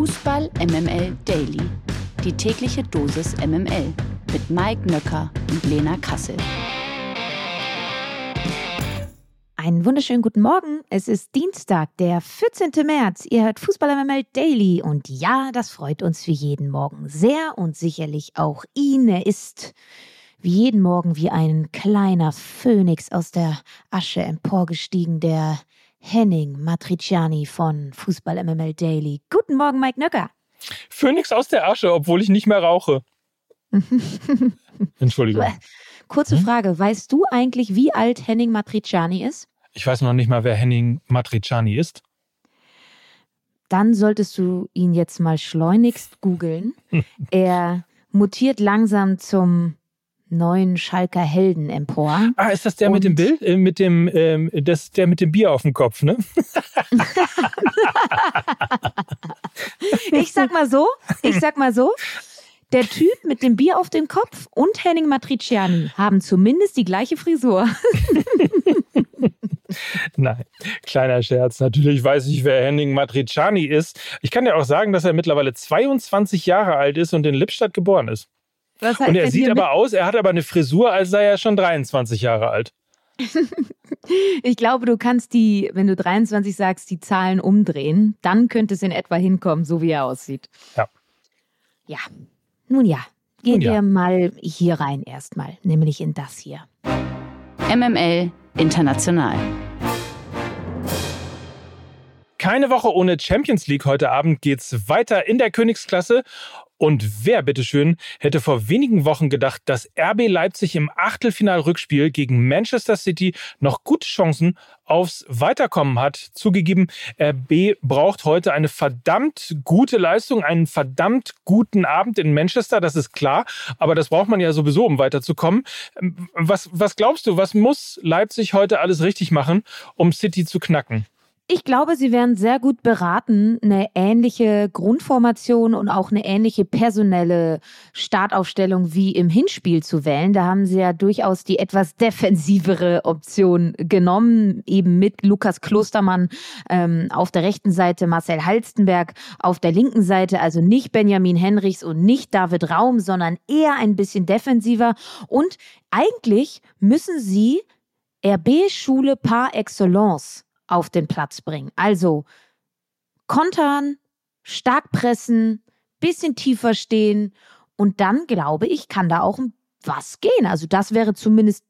Fußball MML Daily. Die tägliche Dosis MML mit Mike Nöcker und Lena Kassel. Einen wunderschönen guten Morgen. Es ist Dienstag, der 14. März. Ihr hört Fußball MML Daily. Und ja, das freut uns wie jeden Morgen sehr und sicherlich auch ihn. Er ist wie jeden Morgen wie ein kleiner Phönix aus der Asche emporgestiegen, der Henning Matriciani von Fußball MML Daily. Guten Morgen, Mike Nöcker. Phönix aus der Asche, obwohl ich nicht mehr rauche. Entschuldigung. Kurze hm? Frage, weißt du eigentlich, wie alt Henning Matriciani ist? Ich weiß noch nicht mal, wer Henning Matriciani ist. Dann solltest du ihn jetzt mal schleunigst googeln. er mutiert langsam zum neuen Schalker Helden empor. Ah, ist das der Und mit dem Bild? Äh, mit dem, ähm, das, der mit dem Bier auf dem Kopf, ne? ich sag mal so, ich sag mal so, der Typ mit dem Bier auf dem Kopf und Henning Matriciani haben zumindest die gleiche Frisur. Nein, kleiner Scherz. Natürlich weiß ich, wer Henning Matriciani ist. Ich kann dir auch sagen, dass er mittlerweile 22 Jahre alt ist und in Lippstadt geboren ist. Was und er sieht aber aus, er hat aber eine Frisur, als sei er schon 23 Jahre alt. ich glaube, du kannst die, wenn du 23 sagst, die Zahlen umdrehen. Dann könnte es in etwa hinkommen, so wie er aussieht. Ja. Ja. Nun ja, gehen ja. wir mal hier rein erstmal, nämlich in das hier. MML International. Keine Woche ohne Champions League. Heute Abend geht's weiter in der Königsklasse und wer, bitteschön, hätte vor wenigen Wochen gedacht, dass RB Leipzig im Achtelfinal-Rückspiel gegen Manchester City noch gute Chancen aufs Weiterkommen hat? Zugegeben, RB braucht heute eine verdammt gute Leistung, einen verdammt guten Abend in Manchester, das ist klar. Aber das braucht man ja sowieso, um weiterzukommen. Was, was glaubst du, was muss Leipzig heute alles richtig machen, um City zu knacken? Ich glaube, sie wären sehr gut beraten, eine ähnliche Grundformation und auch eine ähnliche personelle Startaufstellung wie im Hinspiel zu wählen. Da haben sie ja durchaus die etwas defensivere Option genommen, eben mit Lukas Klostermann ähm, auf der rechten Seite, Marcel Halstenberg auf der linken Seite, also nicht Benjamin Henrichs und nicht David Raum, sondern eher ein bisschen defensiver. Und eigentlich müssen sie RB-Schule par excellence auf den Platz bringen. Also kontern, stark pressen, bisschen tiefer stehen und dann glaube ich, kann da auch was gehen. Also das wäre zumindest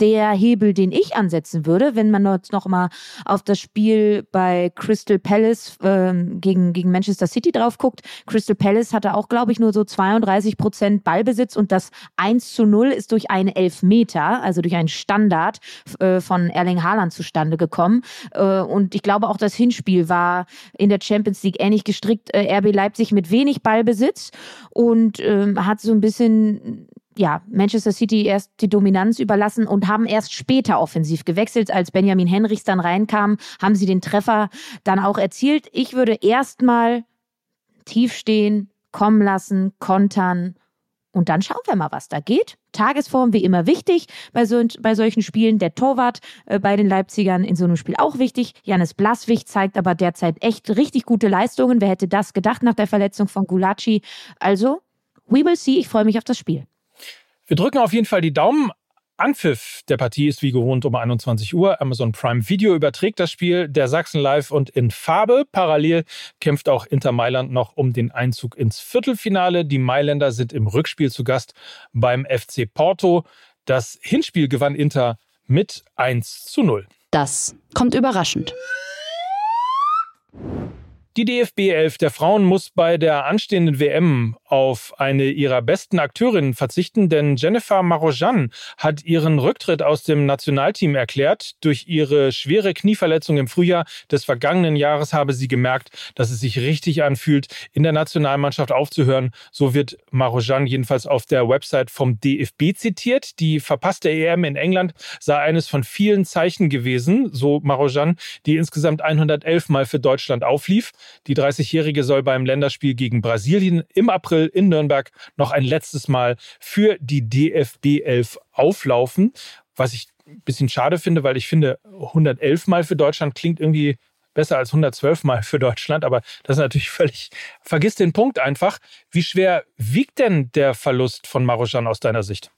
der Hebel, den ich ansetzen würde, wenn man jetzt noch mal auf das Spiel bei Crystal Palace ähm, gegen, gegen Manchester City drauf guckt. Crystal Palace hatte auch, glaube ich, nur so 32 Prozent Ballbesitz und das 1 zu 0 ist durch einen Elfmeter, also durch einen Standard äh, von Erling Haaland zustande gekommen. Äh, und ich glaube auch das Hinspiel war in der Champions League ähnlich gestrickt. Äh, RB Leipzig mit wenig Ballbesitz und ähm, hat so ein bisschen ja, Manchester City erst die Dominanz überlassen und haben erst später offensiv gewechselt. Als Benjamin Henrichs dann reinkam, haben sie den Treffer dann auch erzielt. Ich würde erstmal tief stehen, kommen lassen, kontern und dann schauen wir mal, was da geht. Tagesform wie immer wichtig bei, so, bei solchen Spielen. Der Torwart äh, bei den Leipzigern in so einem Spiel auch wichtig. Janis Blaswig zeigt aber derzeit echt richtig gute Leistungen. Wer hätte das gedacht nach der Verletzung von Gulacsi? Also, we will see. Ich freue mich auf das Spiel. Wir drücken auf jeden Fall die Daumen. Anpfiff der Partie ist wie gewohnt um 21 Uhr. Amazon Prime Video überträgt das Spiel der Sachsen live und in Farbe. Parallel kämpft auch Inter Mailand noch um den Einzug ins Viertelfinale. Die Mailänder sind im Rückspiel zu Gast beim FC Porto. Das Hinspiel gewann Inter mit 1 zu 0. Das kommt überraschend. Die DFB 11 der Frauen muss bei der anstehenden WM auf eine ihrer besten Akteurinnen verzichten, denn Jennifer Marojan hat ihren Rücktritt aus dem Nationalteam erklärt. Durch ihre schwere Knieverletzung im Frühjahr des vergangenen Jahres habe sie gemerkt, dass es sich richtig anfühlt, in der Nationalmannschaft aufzuhören. So wird Marojan jedenfalls auf der Website vom DFB zitiert. Die verpasste EM in England sei eines von vielen Zeichen gewesen, so Marojan, die insgesamt 111 Mal für Deutschland auflief. Die 30-Jährige soll beim Länderspiel gegen Brasilien im April in Nürnberg noch ein letztes Mal für die DFB 11 auflaufen, was ich ein bisschen schade finde, weil ich finde, 111 Mal für Deutschland klingt irgendwie besser als 112 Mal für Deutschland, aber das ist natürlich völlig, vergiss den Punkt einfach. Wie schwer wiegt denn der Verlust von Marojan aus deiner Sicht?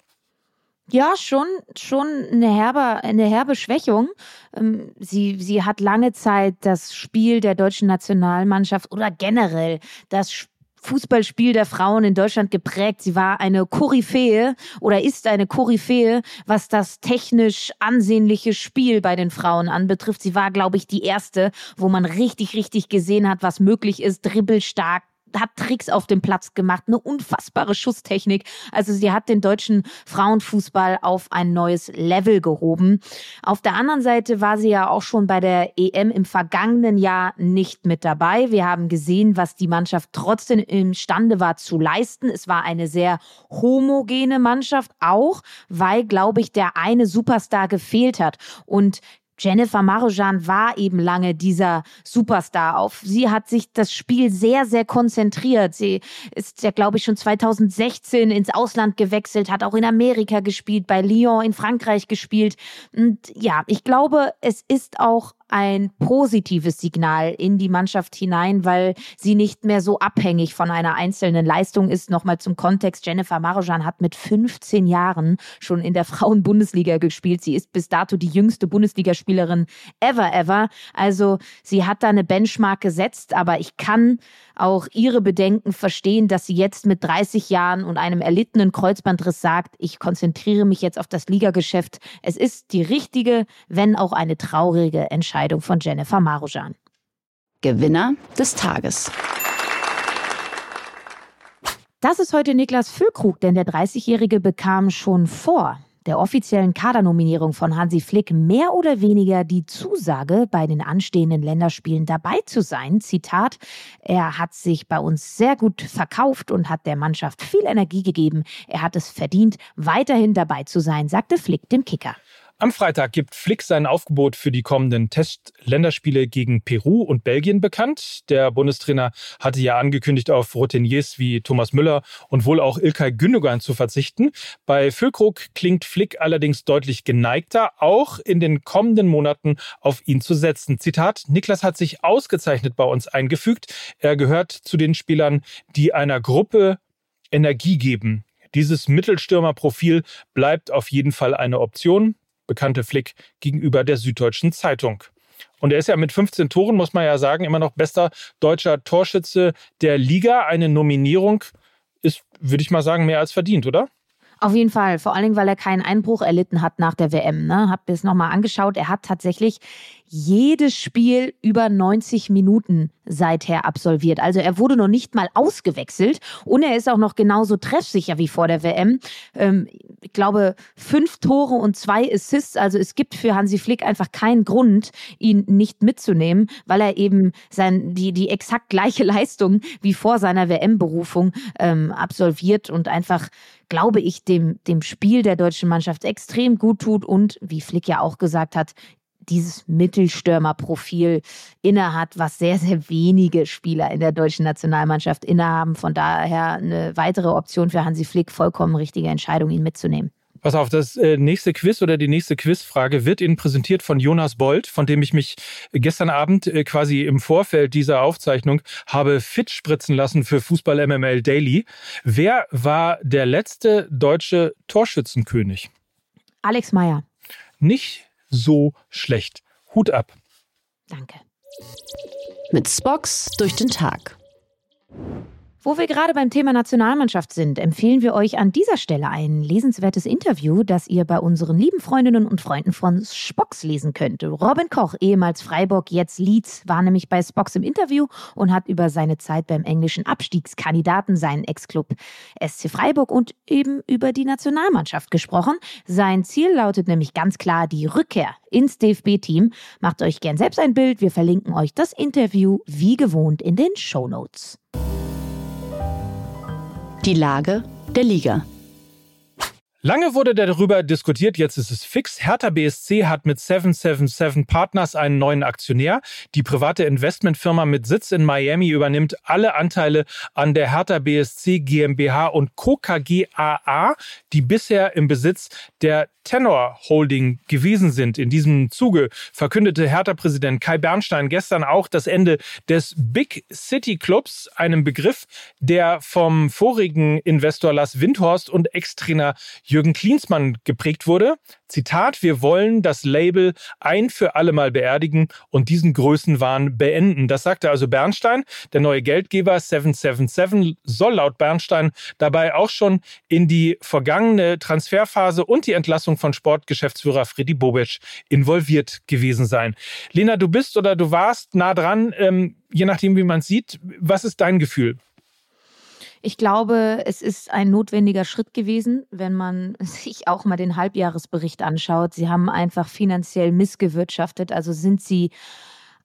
Ja, schon, schon eine herbe, eine herbe Schwächung. Ähm, sie, sie hat lange Zeit das Spiel der deutschen Nationalmannschaft oder generell das Spiel Fußballspiel der Frauen in Deutschland geprägt. Sie war eine Koryphäe oder ist eine Koryphäe, was das technisch ansehnliche Spiel bei den Frauen anbetrifft. Sie war, glaube ich, die erste, wo man richtig, richtig gesehen hat, was möglich ist. Dribbelstark, hat Tricks auf dem Platz gemacht, eine unfassbare Schusstechnik. Also sie hat den deutschen Frauenfußball auf ein neues Level gehoben. Auf der anderen Seite war sie ja auch schon bei der EM im vergangenen Jahr nicht mit dabei. Wir haben gesehen, was die Mannschaft trotzdem imstande war zu leisten. Es war eine sehr homogene Mannschaft, auch weil, glaube ich, der eine Superstar gefehlt hat. Und Jennifer Marojan war eben lange dieser Superstar. Auf sie hat sich das Spiel sehr, sehr konzentriert. Sie ist ja, glaube ich, schon 2016 ins Ausland gewechselt, hat auch in Amerika gespielt, bei Lyon in Frankreich gespielt. Und ja, ich glaube, es ist auch ein positives Signal in die Mannschaft hinein, weil sie nicht mehr so abhängig von einer einzelnen Leistung ist. Nochmal zum Kontext. Jennifer Marojan hat mit 15 Jahren schon in der Frauenbundesliga gespielt. Sie ist bis dato die jüngste Bundesligaspielerin ever, ever. Also sie hat da eine Benchmark gesetzt, aber ich kann auch ihre Bedenken verstehen, dass sie jetzt mit 30 Jahren und einem erlittenen Kreuzbandriss sagt, ich konzentriere mich jetzt auf das Ligageschäft. Es ist die richtige, wenn auch eine traurige Entscheidung von Jennifer Marujan. Gewinner des Tages. Das ist heute Niklas Füllkrug, denn der 30-Jährige bekam schon vor der offiziellen Kadernominierung von Hansi Flick mehr oder weniger die Zusage, bei den anstehenden Länderspielen dabei zu sein. Zitat, er hat sich bei uns sehr gut verkauft und hat der Mannschaft viel Energie gegeben. Er hat es verdient, weiterhin dabei zu sein, sagte Flick dem Kicker. Am Freitag gibt Flick sein Aufgebot für die kommenden Test-Länderspiele gegen Peru und Belgien bekannt. Der Bundestrainer hatte ja angekündigt, auf Routiniers wie Thomas Müller und wohl auch Ilkay Gündogan zu verzichten. Bei Füllkrug klingt Flick allerdings deutlich geneigter, auch in den kommenden Monaten auf ihn zu setzen. Zitat, Niklas hat sich ausgezeichnet bei uns eingefügt. Er gehört zu den Spielern, die einer Gruppe Energie geben. Dieses Mittelstürmerprofil bleibt auf jeden Fall eine Option bekannte Flick gegenüber der Süddeutschen Zeitung. Und er ist ja mit 15 Toren, muss man ja sagen, immer noch bester deutscher Torschütze der Liga. Eine Nominierung ist, würde ich mal sagen, mehr als verdient, oder? Auf jeden Fall, vor allen Dingen, weil er keinen Einbruch erlitten hat nach der WM. Ne? Hab es nochmal angeschaut. Er hat tatsächlich jedes Spiel über 90 Minuten seither absolviert. Also er wurde noch nicht mal ausgewechselt und er ist auch noch genauso treffsicher wie vor der WM. Ähm, ich glaube, fünf Tore und zwei Assists. Also es gibt für Hansi Flick einfach keinen Grund, ihn nicht mitzunehmen, weil er eben sein, die, die exakt gleiche Leistung wie vor seiner WM-Berufung ähm, absolviert und einfach glaube ich, dem, dem Spiel der deutschen Mannschaft extrem gut tut und, wie Flick ja auch gesagt hat, dieses Mittelstürmerprofil innehat, was sehr, sehr wenige Spieler in der deutschen Nationalmannschaft innehaben. Von daher eine weitere Option für Hansi Flick, vollkommen richtige Entscheidung, ihn mitzunehmen. Pass auf, das äh, nächste Quiz oder die nächste Quizfrage wird Ihnen präsentiert von Jonas Bold, von dem ich mich gestern Abend äh, quasi im Vorfeld dieser Aufzeichnung habe fit spritzen lassen für Fußball MML Daily. Wer war der letzte deutsche Torschützenkönig? Alex Meyer. Nicht so schlecht. Hut ab. Danke. Mit Spox durch den Tag. Wo wir gerade beim Thema Nationalmannschaft sind, empfehlen wir euch an dieser Stelle ein lesenswertes Interview, das ihr bei unseren lieben Freundinnen und Freunden von Spox lesen könnt. Robin Koch, ehemals Freiburg, jetzt Leeds, war nämlich bei Spox im Interview und hat über seine Zeit beim englischen Abstiegskandidaten, seinen Ex-Club SC Freiburg und eben über die Nationalmannschaft gesprochen. Sein Ziel lautet nämlich ganz klar die Rückkehr ins DFB-Team. Macht euch gern selbst ein Bild. Wir verlinken euch das Interview wie gewohnt in den Show Notes. Die Lage der Liga. Lange wurde darüber diskutiert, jetzt ist es fix. Hertha BSC hat mit 777 Partners einen neuen Aktionär. Die private Investmentfirma mit Sitz in Miami übernimmt alle Anteile an der Hertha BSC GmbH und Co. KGaA, die bisher im Besitz der Tenor Holding gewesen sind. In diesem Zuge verkündete Hertha-Präsident Kai Bernstein gestern auch das Ende des Big City Clubs, einem Begriff, der vom vorigen Investor Lars Windhorst und Ex-Trainer Jürgen Klinsmann geprägt wurde. Zitat, wir wollen das Label ein für alle Mal beerdigen und diesen Größenwahn beenden. Das sagte also Bernstein. Der neue Geldgeber 777 soll laut Bernstein dabei auch schon in die vergangene Transferphase und die Entlassung von Sportgeschäftsführer Freddy Bobic involviert gewesen sein. Lena, du bist oder du warst nah dran, ähm, je nachdem, wie man sieht. Was ist dein Gefühl? Ich glaube, es ist ein notwendiger Schritt gewesen, wenn man sich auch mal den Halbjahresbericht anschaut. Sie haben einfach finanziell missgewirtschaftet, also sind sie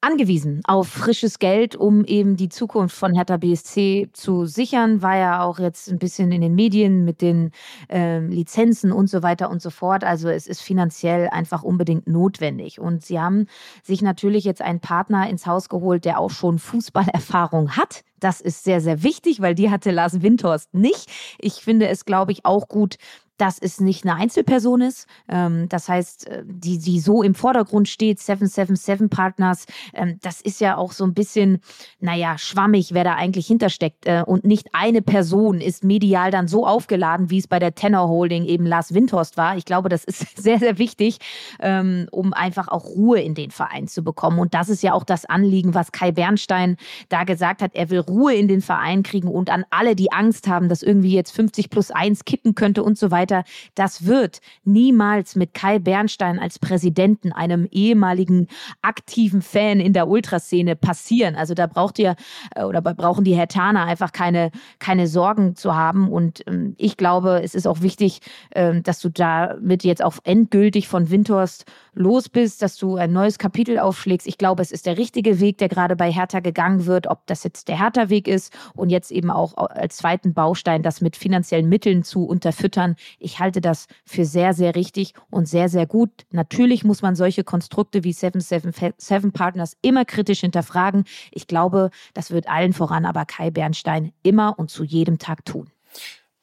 angewiesen auf frisches Geld, um eben die Zukunft von Hertha BSC zu sichern. War ja auch jetzt ein bisschen in den Medien mit den äh, Lizenzen und so weiter und so fort. Also es ist finanziell einfach unbedingt notwendig. Und sie haben sich natürlich jetzt einen Partner ins Haus geholt, der auch schon Fußballerfahrung hat. Das ist sehr, sehr wichtig, weil die hatte Lars Windhorst nicht. Ich finde es, glaube ich, auch gut, dass es nicht eine Einzelperson ist. Ähm, das heißt, äh, die, die so im Vordergrund steht, 777 Partners, ähm, das ist ja auch so ein bisschen, naja, schwammig, wer da eigentlich hintersteckt. Äh, und nicht eine Person ist medial dann so aufgeladen, wie es bei der Tenor Holding eben Lars Windhorst war. Ich glaube, das ist sehr, sehr wichtig, ähm, um einfach auch Ruhe in den Verein zu bekommen. Und das ist ja auch das Anliegen, was Kai Bernstein da gesagt hat. Er will Ruhe in den Verein kriegen und an alle, die Angst haben, dass irgendwie jetzt 50 plus 1 kippen könnte und so weiter weiter. Das wird niemals mit Kai Bernstein als Präsidenten, einem ehemaligen aktiven Fan in der Ultraszene passieren. Also da braucht ihr äh, oder brauchen die Hertaner einfach keine, keine Sorgen zu haben. Und ähm, ich glaube, es ist auch wichtig, ähm, dass du damit jetzt auch endgültig von Windhorst los bist, dass du ein neues Kapitel aufschlägst. Ich glaube, es ist der richtige Weg, der gerade bei Hertha gegangen wird, ob das jetzt der Hertha-Weg ist und jetzt eben auch als zweiten Baustein, das mit finanziellen Mitteln zu unterfüttern. Ich halte das für sehr, sehr richtig und sehr, sehr gut. Natürlich muss man solche Konstrukte wie 777 Partners immer kritisch hinterfragen. Ich glaube, das wird allen voran aber Kai Bernstein immer und zu jedem Tag tun.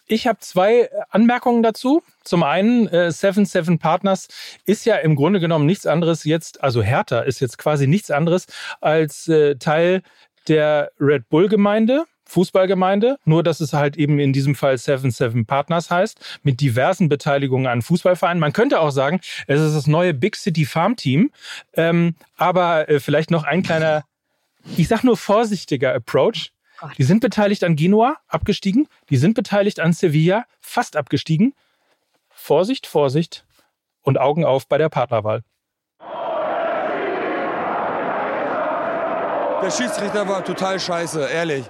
Ich habe zwei Anmerkungen dazu. Zum einen, äh, 77 Partners ist ja im Grunde genommen nichts anderes jetzt, also Hertha ist jetzt quasi nichts anderes als äh, Teil der Red Bull-Gemeinde. Fußballgemeinde, nur dass es halt eben in diesem Fall 77 Partners heißt, mit diversen Beteiligungen an Fußballvereinen. Man könnte auch sagen, es ist das neue Big City Farm Team, ähm, aber äh, vielleicht noch ein kleiner, ich sag nur vorsichtiger Approach. Die sind beteiligt an Genua, abgestiegen. Die sind beteiligt an Sevilla, fast abgestiegen. Vorsicht, Vorsicht und Augen auf bei der Partnerwahl. Der Schiedsrichter war total scheiße, ehrlich.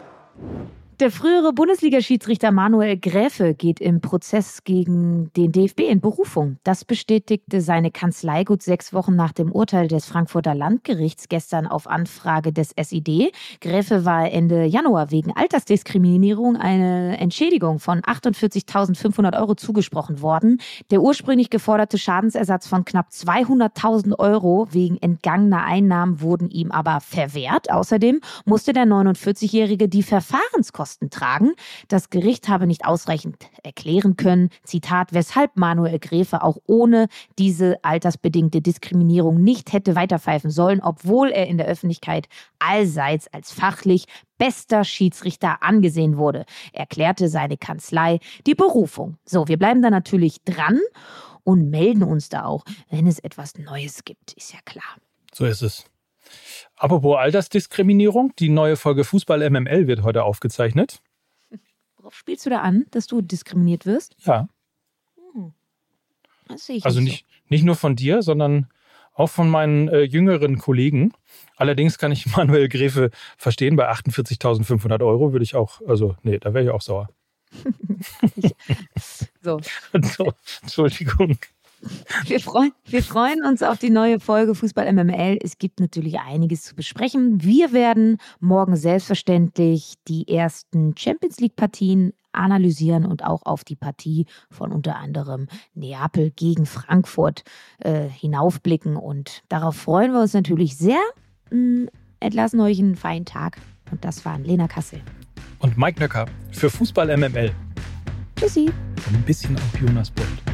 Der frühere Bundesliga-Schiedsrichter Manuel Gräfe geht im Prozess gegen den DFB in Berufung. Das bestätigte seine Kanzlei gut sechs Wochen nach dem Urteil des Frankfurter Landgerichts gestern auf Anfrage des SID. Gräfe war Ende Januar wegen Altersdiskriminierung eine Entschädigung von 48.500 Euro zugesprochen worden. Der ursprünglich geforderte Schadensersatz von knapp 200.000 Euro wegen entgangener Einnahmen wurden ihm aber verwehrt. Außerdem musste der 49-Jährige die Verfahrenskosten Kosten tragen. Das Gericht habe nicht ausreichend erklären können, Zitat, weshalb Manuel Gräfe auch ohne diese altersbedingte Diskriminierung nicht hätte weiterpfeifen sollen, obwohl er in der Öffentlichkeit allseits als fachlich bester Schiedsrichter angesehen wurde, erklärte seine Kanzlei die Berufung. So, wir bleiben da natürlich dran und melden uns da auch, wenn es etwas Neues gibt, ist ja klar. So ist es. Apropos Altersdiskriminierung, die neue Folge Fußball MML wird heute aufgezeichnet. Worauf spielst du da an, dass du diskriminiert wirst? Ja. Hm. also nicht, so. nicht nur von dir, sondern auch von meinen äh, jüngeren Kollegen. Allerdings kann ich Manuel Gräfe verstehen, bei 48.500 Euro würde ich auch, also nee, da wäre ich auch sauer. so. so. Entschuldigung. Wir freuen, wir freuen uns auf die neue Folge Fußball MML. Es gibt natürlich einiges zu besprechen. Wir werden morgen selbstverständlich die ersten Champions League Partien analysieren und auch auf die Partie von unter anderem Neapel gegen Frankfurt äh, hinaufblicken. Und darauf freuen wir uns natürlich sehr. Hm, entlassen euch einen feinen Tag. Und das waren Lena Kassel. Und Mike Nöcker für Fußball MML. Tschüssi. Und ein bisschen auch Jonas Bolt.